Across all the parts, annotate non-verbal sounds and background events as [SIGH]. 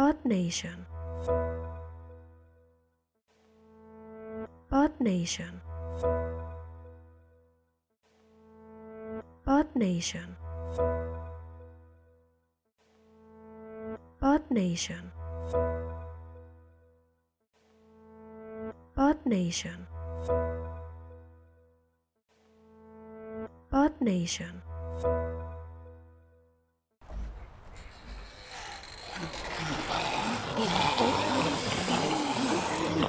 Earth Nation. Earth Nation. Earth Nation. Earth Nation. Earth Nation. Earth Nation.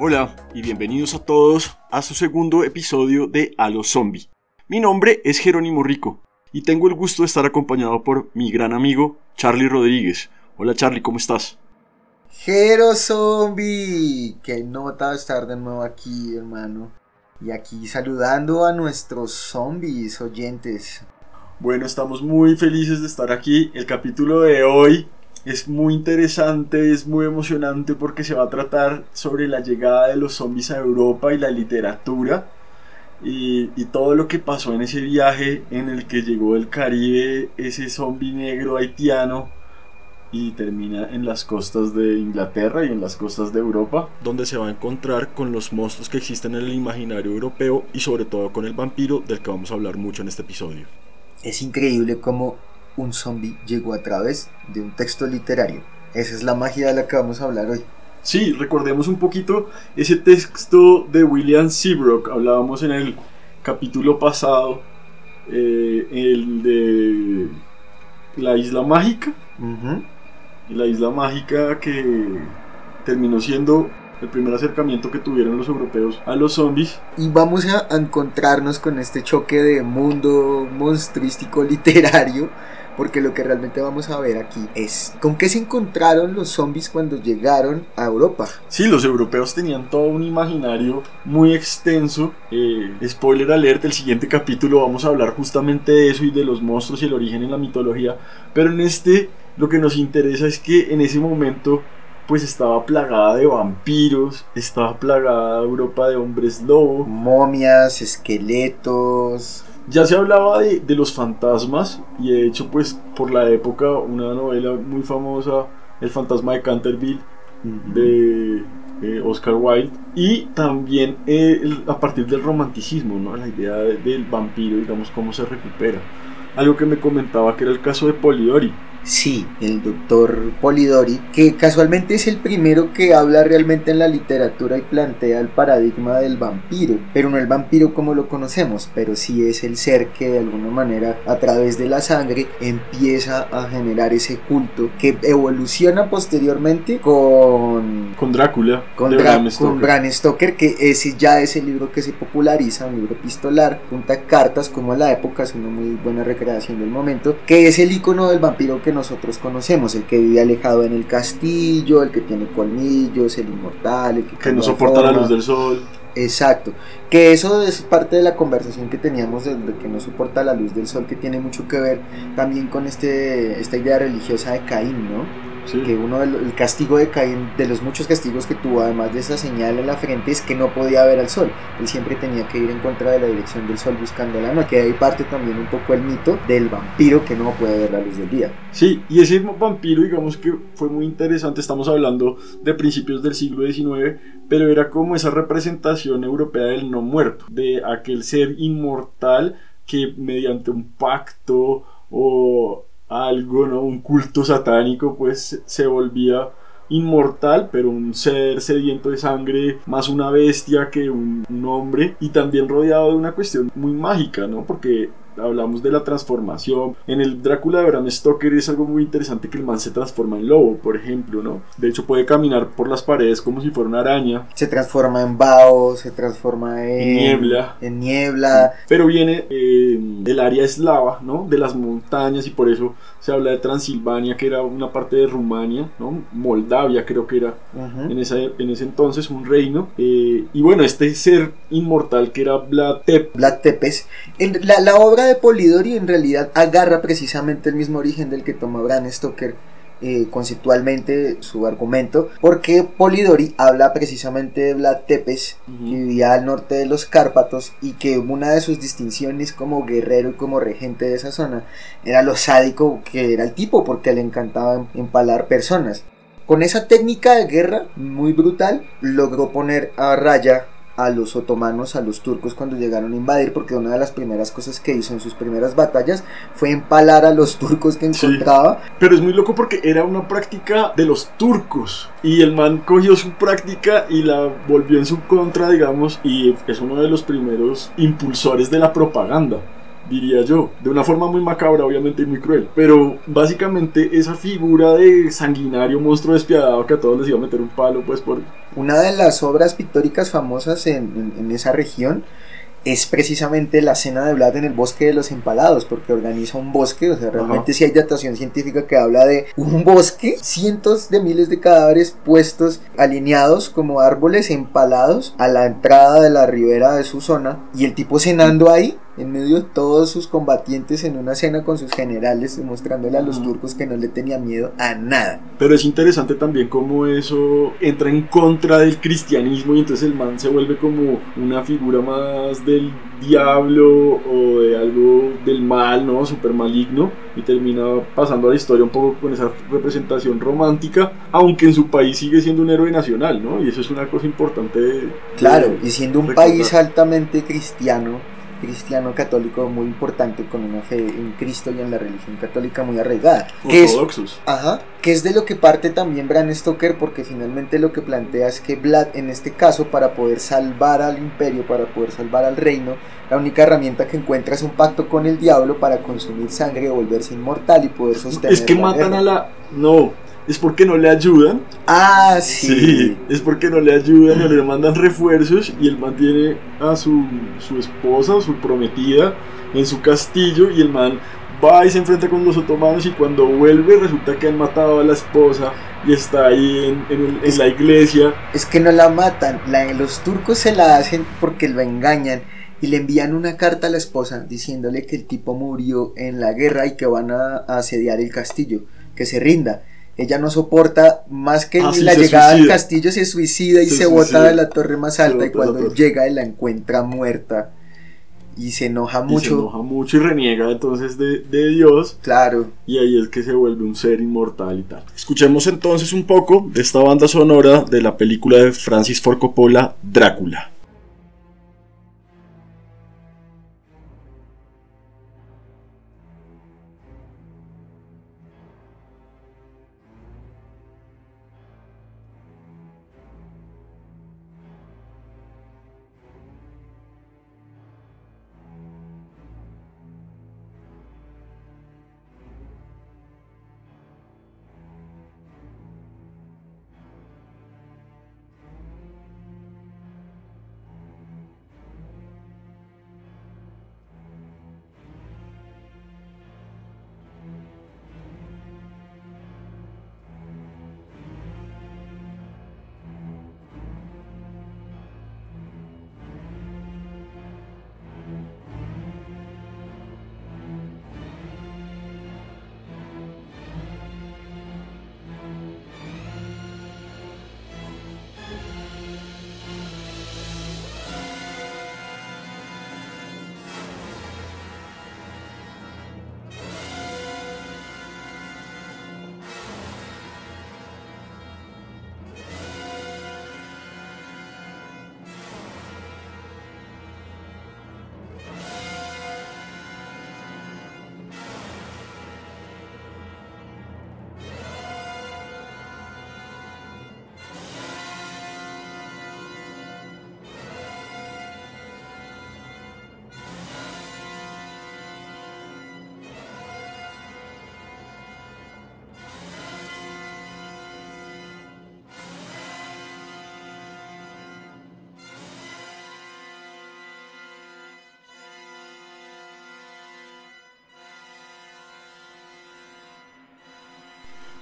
Hola y bienvenidos a todos a su segundo episodio de A los Zombie. Mi nombre es Jerónimo Rico y tengo el gusto de estar acompañado por mi gran amigo Charlie Rodríguez. Hola Charlie, ¿cómo estás? Jero Zombie, qué nota estar de nuevo aquí, hermano. Y aquí saludando a nuestros zombies oyentes. Bueno, estamos muy felices de estar aquí. El capítulo de hoy es muy interesante, es muy emocionante porque se va a tratar sobre la llegada de los zombies a Europa y la literatura. Y, todo lo que pasó en ese viaje en el que llegó del Caribe ese zombie negro haitiano y termina en las costas de Inglaterra y en las costas de Europa, donde se va a encontrar con los monstruos que existen en el imaginario europeo y sobre todo con el vampiro del que vamos a hablar mucho en este episodio. Es increíble cómo un zombie llegó a través de un texto literario. Esa es la magia de la que vamos a hablar hoy. Sí, recordemos un poquito ese texto de William Seabrook, hablábamos en el capítulo pasado, eh, el de la isla mágica, la isla mágica que terminó siendo el primer acercamiento que tuvieron los europeos a los zombies. Y vamos a encontrarnos con este choque de mundo monstrístico literario. Porque lo que realmente vamos a ver aquí es con qué se encontraron los zombies cuando llegaron a Europa. Sí, los europeos tenían todo un imaginario muy extenso. Eh, spoiler alert, el siguiente capítulo vamos a hablar justamente de eso y de los monstruos y el origen en la mitología. Pero en este lo que nos interesa es que en ese momento pues estaba plagada de vampiros, estaba plagada Europa de hombres lobo. Momias, esqueletos. Ya se hablaba de, de, los fantasmas y de hecho pues por la época una novela muy famosa, El fantasma de Canterville, de eh, Oscar Wilde y también eh, el, a partir del romanticismo, ¿no? la idea de, del vampiro, digamos, cómo se recupera. Algo que me comentaba que era el caso de Polidori, Sí, el doctor Polidori, que casualmente es el primero que habla realmente en la literatura y plantea el paradigma del vampiro, pero no el vampiro como lo conocemos, pero sí es el ser que de alguna manera a través de la sangre empieza a generar ese culto que evoluciona posteriormente con con Drácula, con, Dra Bram Stoker. con Bram Stoker, que ese ya es el libro que se populariza, un libro epistolar, junta cartas como a la época, es una muy buena recreación del momento, que es el icono del vampiro que nosotros conocemos, el que vive alejado en el castillo, el que tiene colmillos, el inmortal, el que, que no soporta la luz del sol. Exacto, que eso es parte de la conversación que teníamos de, de que no soporta la luz del sol, que tiene mucho que ver también con este, esta idea religiosa de Caín, ¿no? Sí. Que uno del el castigo de Caín, de los muchos castigos que tuvo, además de esa señal en la frente, es que no podía ver al sol. Él siempre tenía que ir en contra de la dirección del sol buscando la noche. Que ahí parte también un poco el mito del vampiro que no puede ver la luz del día. Sí, y ese vampiro, digamos que fue muy interesante. Estamos hablando de principios del siglo XIX, pero era como esa representación europea del no muerto, de aquel ser inmortal que mediante un pacto o algo, ¿no? Un culto satánico, pues se volvía inmortal, pero un ser sediento de sangre, más una bestia que un, hombre, y también rodeado de una cuestión muy mágica, ¿no? Porque hablamos de la transformación. En el Drácula de Bram Stoker es algo muy interesante que el man se transforma en lobo, por ejemplo, ¿no? De hecho puede caminar por las paredes como si fuera una araña. Se transforma en vaho, se transforma en, En niebla. En niebla. Pero viene eh, del área eslava, ¿no? De las montañas y por eso se habla de Transilvania, que era una parte de Rumania, ¿no? Moldavia creo que era Ujú. en, esa, en ese entonces un reino. Eh, y bueno, este ser inmortal que era Vlad Tep, Vlad Tepes. La, la obra de Polidori en realidad agarra precisamente el mismo origen del que toma Bram Stoker eh, conceptualmente su argumento, porque Polidori habla precisamente de Vlad Tepes, que vivía al norte de los Cárpatos y que una de sus distinciones como guerrero y como regente de esa zona era lo sádico que era el tipo, porque le encantaba empalar personas. Con esa técnica de guerra muy brutal, logró poner a raya a los otomanos, a los turcos cuando llegaron a invadir, porque una de las primeras cosas que hizo en sus primeras batallas fue empalar a los turcos que Sí. encontraba. Pero es muy loco porque era una práctica de los turcos. Y el man cogió su práctica y la volvió en su contra, digamos. Y es uno de los primeros impulsores de la propaganda, diría yo. De una forma muy macabra, obviamente, y muy cruel. Pero básicamente esa figura de sanguinario monstruo despiadado que a todos les iba a meter un palo, pues por... Una de las obras pictóricas famosas en, en- en esa región es precisamente la cena de Vlad en el bosque de los empalados, porque organiza un bosque, o sea, realmente sí hay datación científica que habla de un bosque, cientos de miles de cadáveres puestos alineados como árboles empalados a la entrada de la ribera de su zona, y el tipo cenando ahí, en medio de todos sus combatientes en una cena con sus generales, demostrándole a los turcos que no le tenía miedo a nada. Pero es interesante también cómo eso entra en contra del cristianismo y entonces el man se vuelve como una figura más del diablo o de algo del mal, ¿no? Súper maligno y termina pasando a la historia un poco con esa representación romántica, aunque en su país sigue siendo un héroe nacional, ¿no? Y eso es una cosa importante. de- Claro, de y siendo un recordar. país altamente cristiano, cristiano católico muy importante con una fe en Cristo y en la religión católica muy arraigada. Que es, Ortodoxos. ajá, que es de lo que parte también Bram Stoker porque finalmente lo que plantea es que Vlad en este caso para poder salvar al imperio, para poder salvar al reino, la única herramienta que encuentra es un pacto con el diablo para consumir sangre, volverse inmortal y poder sostener Es que la matan guerra. a la... No, es porque no le ayudan Ah, sí. Sí, es porque no le ayudan, no le mandan refuerzos y él mantiene a su, su esposa su prometida en su castillo y el man va y se enfrenta con los otomanos y cuando vuelve resulta que han matado a la esposa y está ahí en, en el- en Es- la iglesia. Es que no la matan, la- los turcos se la hacen porque lo engañan y le envían una carta a la esposa diciéndole que el tipo murió en la guerra y que van a, a asediar el castillo, que se rinda. Ella no soporta más que Ah, la llegada al castillo, se suicida y Se se, suicida. bota de la torre más alta y cuando llega él la encuentra muerta y se enoja Y se mucho. enoja mucho y reniega entonces de, de Dios Claro, y ahí es que se vuelve un ser inmortal y tal. Escuchemos entonces un poco de esta banda sonora de la película de Francis Ford Coppola, Drácula.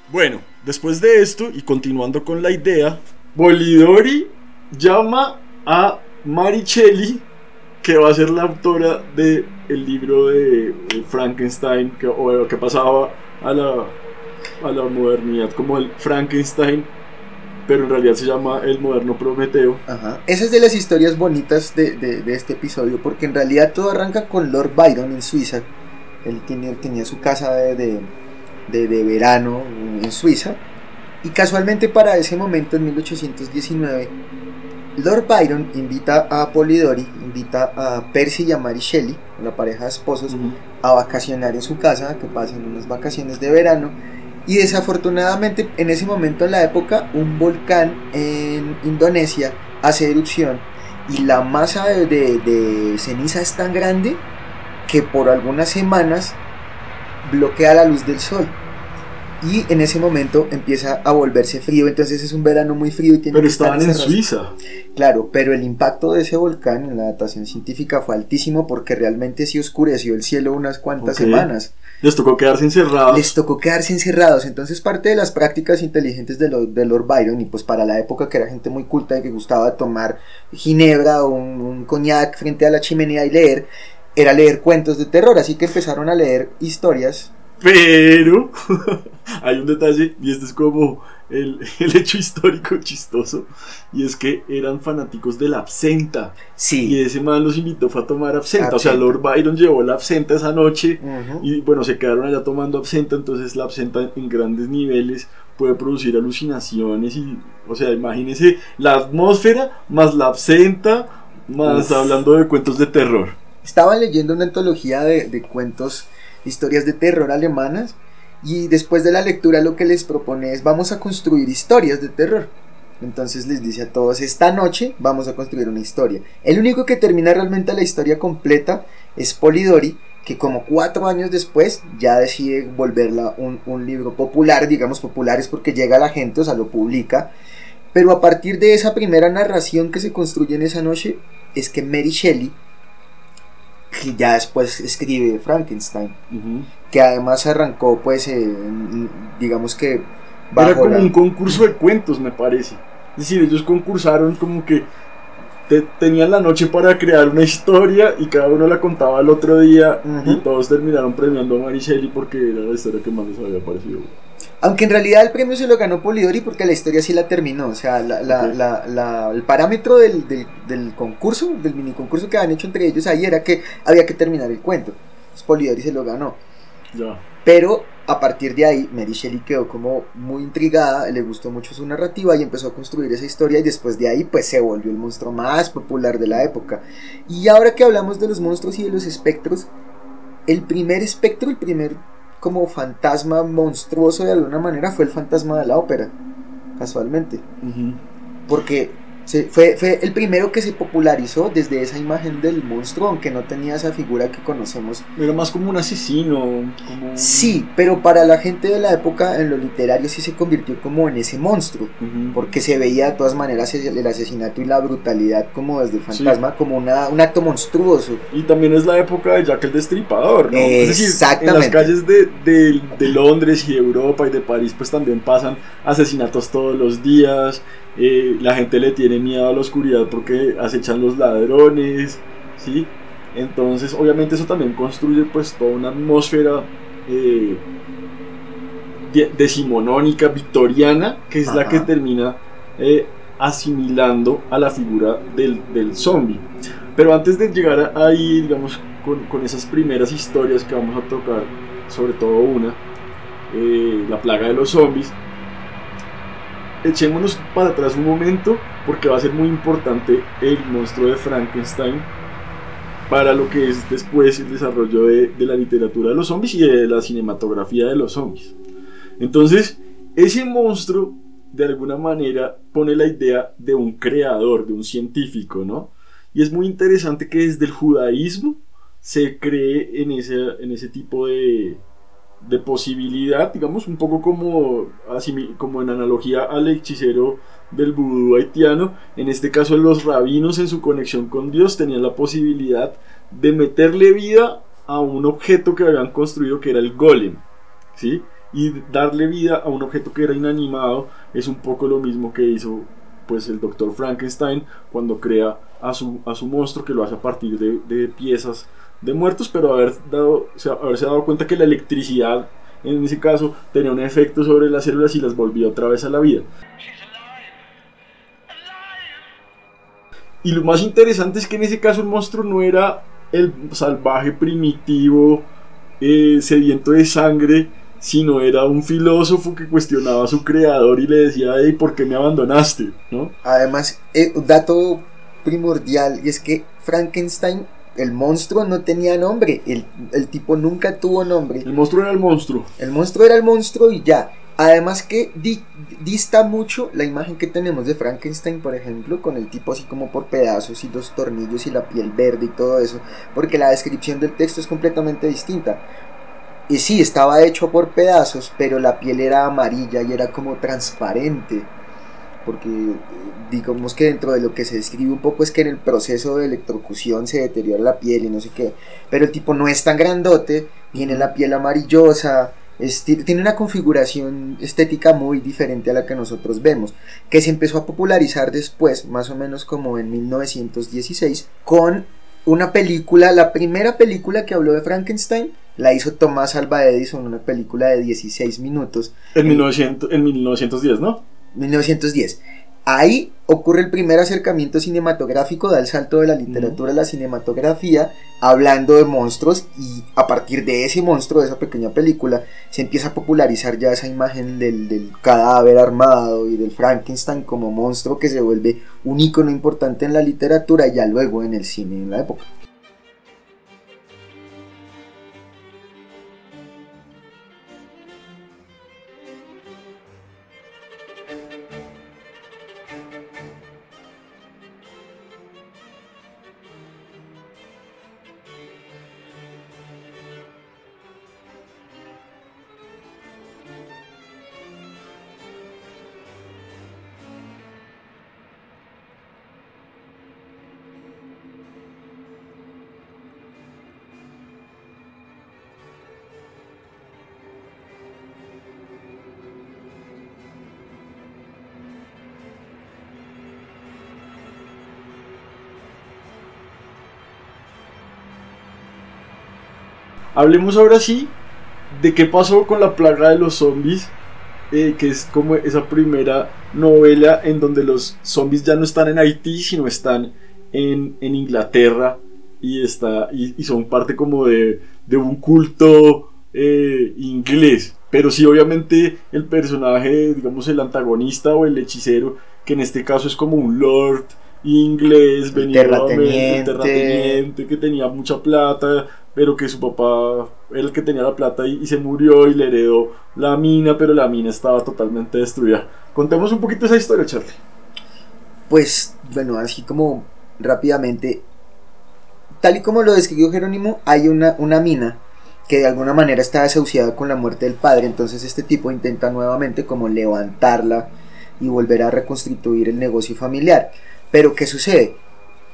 Bueno, después de esto y continuando con la idea, Bolidori llama a Maricelli, que va a ser la autora del el libro de Frankenstein, que, o que pasaba a la, a la modernidad como el Frankenstein, pero en realidad se llama el moderno Prometeo. Esa es de las historias bonitas de, de- este episodio, porque en realidad todo arranca con Lord Byron en Suiza. Él tenía su casa de- de- de verano en Suiza. Y casualmente para ese momento, en 1819, Lord Byron invita a Polidori, invita a Percy y a Mary Shelley, la pareja de esposos, a vacacionar en su casa, que pasen unas vacaciones de verano. Y desafortunadamente en ese momento en la época un volcán en Indonesia hace erupción y la masa de, de- de ceniza es tan grande que por algunas semanas bloquea la luz del sol. Y en ese momento empieza a volverse frío, entonces es un verano muy frío y tiene Pero que estar estaban en. Suiza. Claro, pero el impacto de ese volcán en la datación científica fue altísimo porque realmente sí oscureció el cielo unas cuantas semanas. Les tocó quedarse encerrados. Les tocó quedarse encerrados. Entonces, parte de las prácticas inteligentes de, Lord- de Lord Byron, y pues para la época que era gente muy culta y que gustaba tomar ginebra o un, un coñac frente a la chimenea y leer, era leer cuentos de terror. Así que empezaron a leer historias. Pero [LAUGHS] hay un detalle y este es como el, [LAUGHS] el hecho histórico chistoso y es que eran fanáticos de la absenta y Sí. ese man los invitó fue a tomar absenta, o sea Absenta. Lord Byron llevó la absenta esa noche Ujú. y bueno se quedaron allá tomando absenta entonces la absenta en grandes niveles puede producir alucinaciones y o sea imagínense la atmósfera más la absenta más Uf. hablando de cuentos de terror Estaban leyendo una antología de, de cuentos, historias de terror alemanas, y después de la lectura lo que les propone es vamos a construir historias de terror. Entonces les dice a todos, esta noche vamos a construir una historia. El único que termina realmente la historia completa es Polidori, que como cuatro años después ya decide volverla un, un libro popular, digamos popular es porque llega a la gente, o sea, lo publica. Pero a partir de esa primera narración que se construye en esa noche, es que Mary Shelley, que ya después escribe Frankenstein, que además arrancó pues eh, digamos que Era como la- un concurso de cuentos, me parece. Es decir, ellos concursaron como que te- tenían la noche para crear una historia y cada uno la contaba al otro día y todos terminaron premiando a Mary Shelley porque era la historia que más les había parecido. Aunque en realidad el premio se lo ganó Polidori porque la historia sí la terminó. O sea, la- la- Ok. la- la- el parámetro del, del- del concurso, del mini concurso que habían hecho entre ellos ahí era que había que terminar el cuento. Entonces Polidori se lo ganó. Pero a partir de ahí, Mary Shelley quedó como muy intrigada, le gustó mucho su narrativa y empezó a construir esa historia y después de ahí pues se volvió el monstruo más popular de la época. Y ahora que hablamos de los monstruos y de los espectros, el primer espectro, el primer como fantasma monstruoso de alguna manera fue el fantasma de la ópera, casualmente. Porque se- fue, fue el primero que se popularizó desde esa imagen del monstruo, aunque no tenía esa figura que conocemos Era más como un asesino. Como... Sí, pero para la gente de la época en lo literario sí se convirtió como en ese monstruo, porque se veía de todas maneras el asesinato y la brutalidad como desde el fantasma, como una, un acto monstruoso. Y también es la época de Jack el Destripador, ¿no? Es decir, en las Exactamente. calles de, de- de Londres y de Europa y de París pues también pasan asesinatos todos los días, eh, la gente le tiene miedo a la oscuridad porque acechan los ladrones, ¿sí? Entonces obviamente eso también construye pues toda una atmósfera eh, de- decimonónica, victoriana, que es la que termina eh, asimilando a la figura del, del zombie. Pero antes de llegar ahí, digamos, con, con esas primeras historias que vamos a tocar, sobre todo una, eh, la plaga de los zombies, echémonos para atrás un momento porque va a ser muy importante el monstruo de Frankenstein para lo que es después el desarrollo de, la literatura de los zombies y de la cinematografía de los zombies. Entonces, ese monstruo de alguna manera pone la idea de un creador, de un científico, ¿no? Y es muy interesante que desde el judaísmo se cree en ese, en ese tipo de, de posibilidad, digamos, un poco como, como en analogía al hechicero del vudú haitiano. En este caso, los rabinos en su conexión con Dios tenían la posibilidad de meterle vida a un objeto que habían construido que era el golem. ¿sí? y darle vida a un objeto que era inanimado es un poco lo mismo que hizo pues el doctor Frankenstein cuando crea a su, a su monstruo que lo hace a partir de, de piezas de muertos, pero haber dado, haberse dado cuenta que la electricidad en ese caso tenía un efecto sobre las células y las volvía otra vez a la vida. Y lo más interesante es que en ese caso el monstruo no era el salvaje primitivo, eh, sediento de sangre, sino era un filósofo que cuestionaba a su creador y le decía, hey, ¿por qué me abandonaste? ¿No? Además, eh, dato primordial y es que Frankenstein, el monstruo, no tenía nombre. El, el tipo nunca tuvo nombre. El monstruo era el monstruo. El monstruo era el monstruo y ya. Además que di- dista mucho la imagen que tenemos de Frankenstein, por ejemplo, con el tipo así como por pedazos y los tornillos y la piel verde y todo eso, porque la descripción del texto es completamente distinta. Y sí, estaba hecho por pedazos, pero la piel era amarilla y era como transparente. Porque eh, digamos que dentro de lo que se describe un poco es que en el proceso de electrocución se deteriora la piel y no sé qué. Pero el tipo no es tan grandote, tiene la piel amarillosa, es- ti- tiene una configuración estética muy diferente a la que nosotros vemos, que se empezó a popularizar después, más o menos como en 1916, con una película, la primera película que habló de Frankenstein, la hizo Thomas Alva Edison, una película de 16 minutos, En, 1900, en 1910, ¿no? 1910. Ahí ocurre el primer acercamiento cinematográfico, da el salto de la literatura a la cinematografía, hablando de monstruos y a partir de ese monstruo, de esa pequeña película, se empieza a popularizar ya esa imagen del, del cadáver armado y del Frankenstein como monstruo que se vuelve un ícono importante en la literatura y ya luego en el cine en la época. Hablemos ahora sí de qué pasó con la plaga de los zombies, eh, que es como esa primera novela en donde los zombies ya no están en Haití, sino están en, en Inglaterra y, está, y, y son parte como de, de un culto eh, inglés. Pero sí, obviamente el personaje, digamos el antagonista o el hechicero, que en este caso es como un lord inglés, venido terrateniente. terrateniente que tenía mucha plata, pero que su papá era el que tenía la plata y, se murió y le heredó la mina, pero la mina estaba totalmente destruida. Contemos un poquito esa historia, Charlie. Pues bueno, así como rápidamente, tal y como lo describió Jerónimo, hay una, una mina que de alguna manera está desahuciada con la muerte del padre, entonces este tipo intenta nuevamente como levantarla y volver a reconstituir el negocio familiar. Pero ¿qué sucede?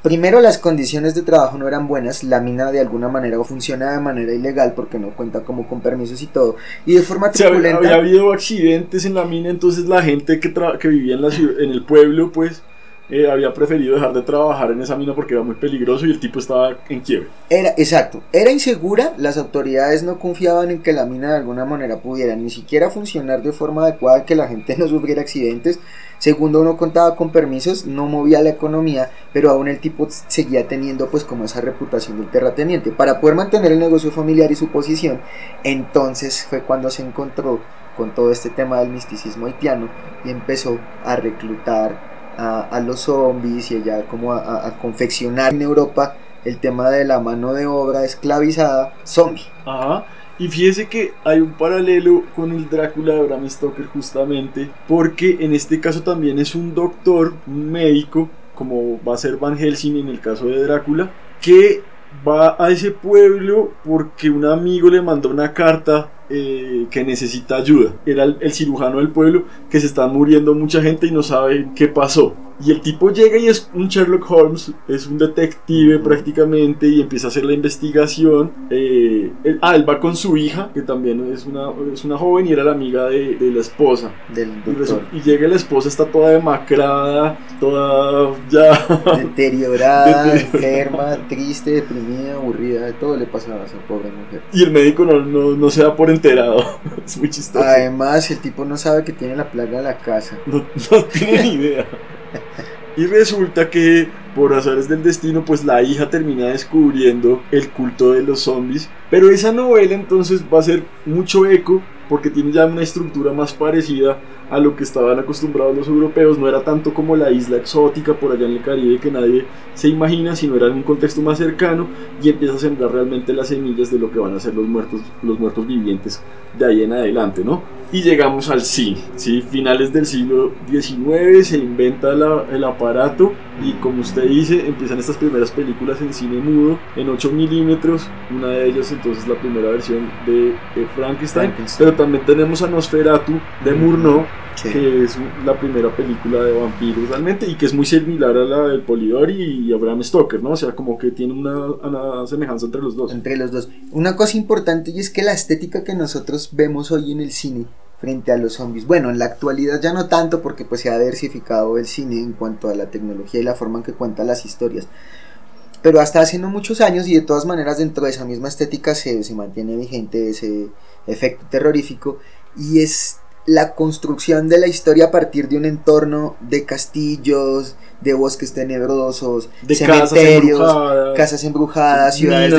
Primero las condiciones de trabajo no eran buenas, la mina de alguna manera funciona de manera ilegal porque no cuenta como con permisos y todo, y de forma O sea, había, habido accidentes en la mina, entonces la gente que, que vivía en, la ciudad- en el pueblo, pues, eh, había preferido dejar de trabajar en esa mina porque era muy peligroso y el tipo estaba en quiebre. Era, exacto, era insegura, las autoridades no confiaban en que la mina de alguna manera pudiera ni siquiera funcionar de forma adecuada, que la gente [LAUGHS] no sufriera accidentes. Segundo, no contaba con permisos, no movía la economía, pero aún el tipo seguía teniendo pues como esa reputación del terrateniente. Para poder mantener el negocio familiar y su posición, entonces fue cuando se encontró con todo este tema del misticismo haitiano y empezó a reclutar a, los zombies y ya como a- a confeccionar en Europa el tema de la mano de obra esclavizada zombie. Ajá. Y fíjese que hay un paralelo con el Drácula de Bram Stoker justamente, porque en este caso también es un doctor, un médico, como va a ser Van Helsing en el caso de Drácula, que va a ese pueblo porque un amigo le mandó una carta eh, que necesita ayuda. Era el, el cirujano del pueblo que se está muriendo mucha gente y no sabe qué pasó. Y el tipo llega y es un Sherlock Holmes, es un detective prácticamente y empieza a hacer la investigación. Eh, él- ah, él va con su hija, que también es una, es una joven y era la amiga de, de la esposa. Del doctor. y llega la esposa, está toda demacrada, toda ya... [LAUGHS] Deteriorada, Deteriorada. enferma, triste, deprimida, aburrida, de todo le pasaba a esa pobre mujer. Y el médico no, no, no se da por enterado. [LAUGHS] es muy chistoso. Además, el tipo no sabe que tiene la plaga en la casa. No, no tiene ni idea. Y resulta que por azares del destino, pues la hija termina descubriendo el culto de los zombies. Pero esa novela entonces va a ser mucho eco porque tiene ya una estructura más parecida a lo que estaban acostumbrados los europeos. No era tanto como la isla exótica por allá en el Caribe que nadie se imagina, sino era en un contexto más cercano y empieza a sembrar realmente las semillas de lo que van a ser los muertos, los muertos vivientes de ahí en adelante, ¿no? Y llegamos al cine, ¿sí? Finales del siglo XIX se inventa la- el aparato y como usted dice, empiezan estas primeras películas en cine mudo, en 8 milímetros, una de ellas entonces la primera versión de, eh, Frankenstein, Frankenstein. pero también tenemos a Nosferatu de Murnau, Sí. que es la primera película de vampiros realmente y que es muy similar a la del Polidori y Abraham Stoker, ¿no? O sea, como que tiene una, una semejanza entre los dos. entre los dos. Una cosa importante y es que la estética que nosotros vemos hoy en el cine frente a los zombies, bueno, en la actualidad ya no tanto porque pues se ha diversificado el cine en cuanto a la tecnología y la forma en que cuenta las historias. Pero hasta hace no muchos años y de todas maneras dentro de esa misma estética se, se mantiene vigente ese efecto terrorífico y es la construcción de la historia a partir de un entorno de castillos, de bosques tenebrosos, De casas cementerios, embrujadas. casas embrujadas, ciudades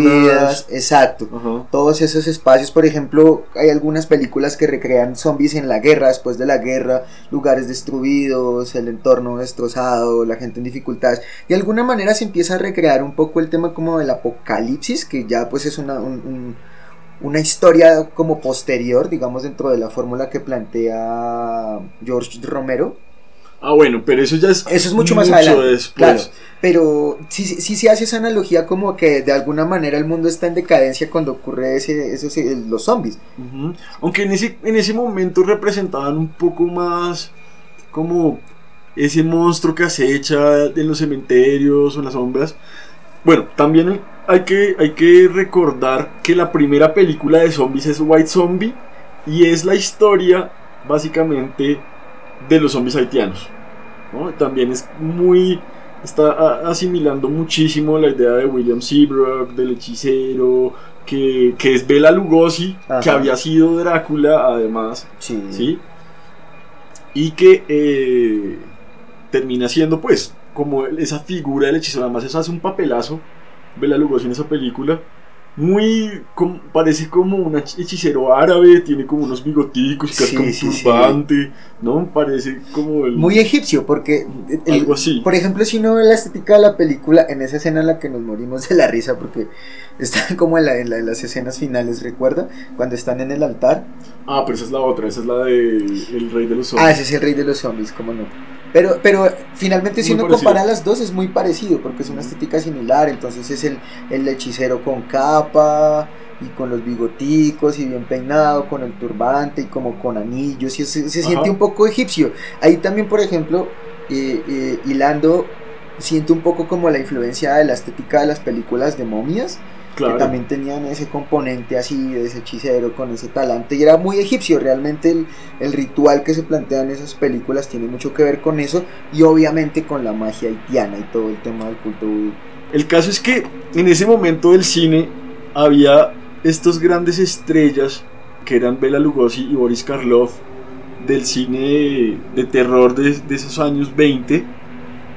destruidas, exacto. Todos esos espacios, por ejemplo, hay algunas películas que recrean zombies en la guerra, después de la guerra, lugares destruidos, el entorno destrozado, la gente en dificultades. De alguna manera se empieza a recrear un poco el tema como del apocalipsis, que ya pues es una, un- un- una historia como posterior, digamos, dentro de la fórmula que plantea George Romero. Ah, bueno, pero eso ya es. Eso es mucho más adelante, después. claro. Pero sí, sí, sí se hace esa analogía como que de alguna manera el mundo está en decadencia cuando ocurre ese, esos, eh, los zombies. Aunque en ese, en ese momento representaban un poco más como ese monstruo que acecha en los cementerios o en las sombras. Bueno, también hay que, hay que recordar que la primera película de zombies es White Zombie y es la historia básicamente de los zombies haitianos. ¿no? También es muy... Está asimilando muchísimo la idea de William Seabrook, del hechicero, que, que es Bela Lugosi, que había sido Drácula además, Sí. ¿sí? Y que eh, termina siendo pues como esa figura del hechicero, además eso hace un papelazo, Bela Lugosi en esa película, muy, com- parece como un hech- hechicero árabe, tiene como unos bigoticos Sí, un sí, sí. turbante, ¿no? Parece como el... Muy egipcio, porque el- Algo así. por ejemplo, si uno ve la estética de la película, en esa escena en la que nos morimos de la risa, porque están [LAUGHS] como en, la- en la- en las escenas finales, ¿recuerda? Cuando están en el altar. Ah, pero esa es la otra, esa es la de El Rey de los Ah, Zombies. ese es el rey de los zombies, cómo no. Pero, pero finalmente si Muy uno parecido. compara las dos es muy parecido, porque es una estética similar, entonces es el, el hechicero con capa y con los bigoticos y bien peinado, con el turbante y como con anillos, y se, se siente un poco egipcio. Ahí también, por ejemplo, eh, eh, hilando, siento un poco como la influencia de la estética de las películas de momias, claro. que también tenían ese componente así de ese hechicero con ese talante y era muy egipcio realmente el, el ritual que se plantea en esas películas tiene mucho que ver con eso y obviamente con la magia haitiana y todo el tema del culto vudú. El caso es que en ese momento del cine había estos grandes estrellas que eran Bela Lugosi y Boris Karloff del cine de terror de, de esos años 20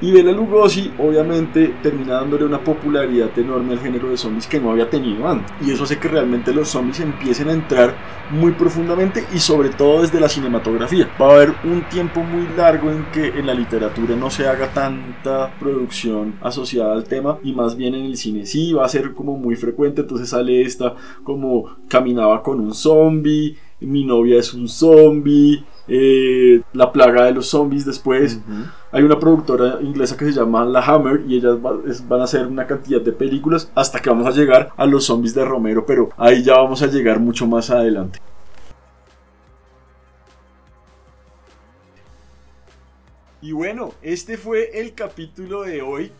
y Bela Lugosi obviamente termina dándole una popularidad enorme al género de zombies que no había tenido antes. Y eso hace que realmente los zombies empiecen a entrar muy profundamente y sobre todo desde la cinematografía. Va a haber un tiempo muy largo en que en la literatura no se haga tanta producción asociada al tema y más bien en el cine. Sí va a ser como muy frecuente. Entonces sale esta como caminaba con un zombie mi novia es un zombie eh, la plaga de los zombies después hay una productora inglesa que se llama La Hammer y ellas va- es- van a hacer una cantidad de películas hasta que vamos a llegar a los zombies de Romero, pero ahí ya vamos a llegar mucho más adelante. Y bueno, este fue el capítulo de hoy.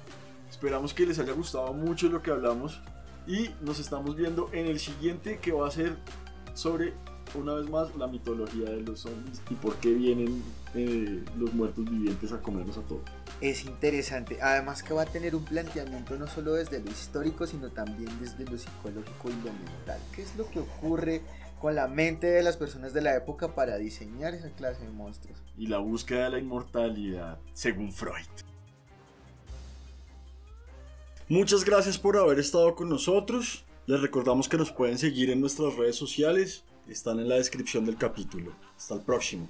Esperamos que les haya gustado mucho lo que hablamos. Y nos estamos viendo en el siguiente que va a ser sobre, una vez más, la mitología de los zombies y por qué vienen eh, los muertos vivientes a comernos a todos. Es interesante. Además que va a tener un planteamiento no solo desde lo histórico, sino también desde lo psicológico y lo mental. ¿Qué es lo que ocurre con la mente de las personas de la época para diseñar esa clase de monstruos? Y la búsqueda de la inmortalidad, según Freud. Muchas gracias por haber estado con nosotros. Les recordamos que nos pueden seguir en nuestras redes sociales. Están en la descripción del capítulo. Hasta el próximo.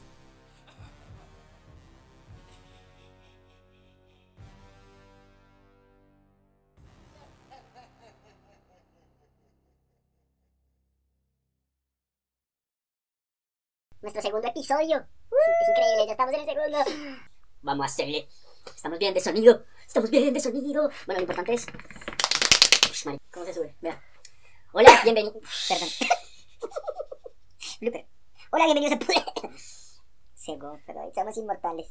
Nuestro segundo episodio. Es increíble, ya estamos en el segundo. Vamos a hacerle. Estamos bien de sonido. Estamos bien de sonido. Bueno, lo importante es. ¿Cómo se sube? Vea. Hola, bienvenido. Perdón. [LAUGHS] Hola, bienvenidos a. [LAUGHS] Sego, pero somos inmortales.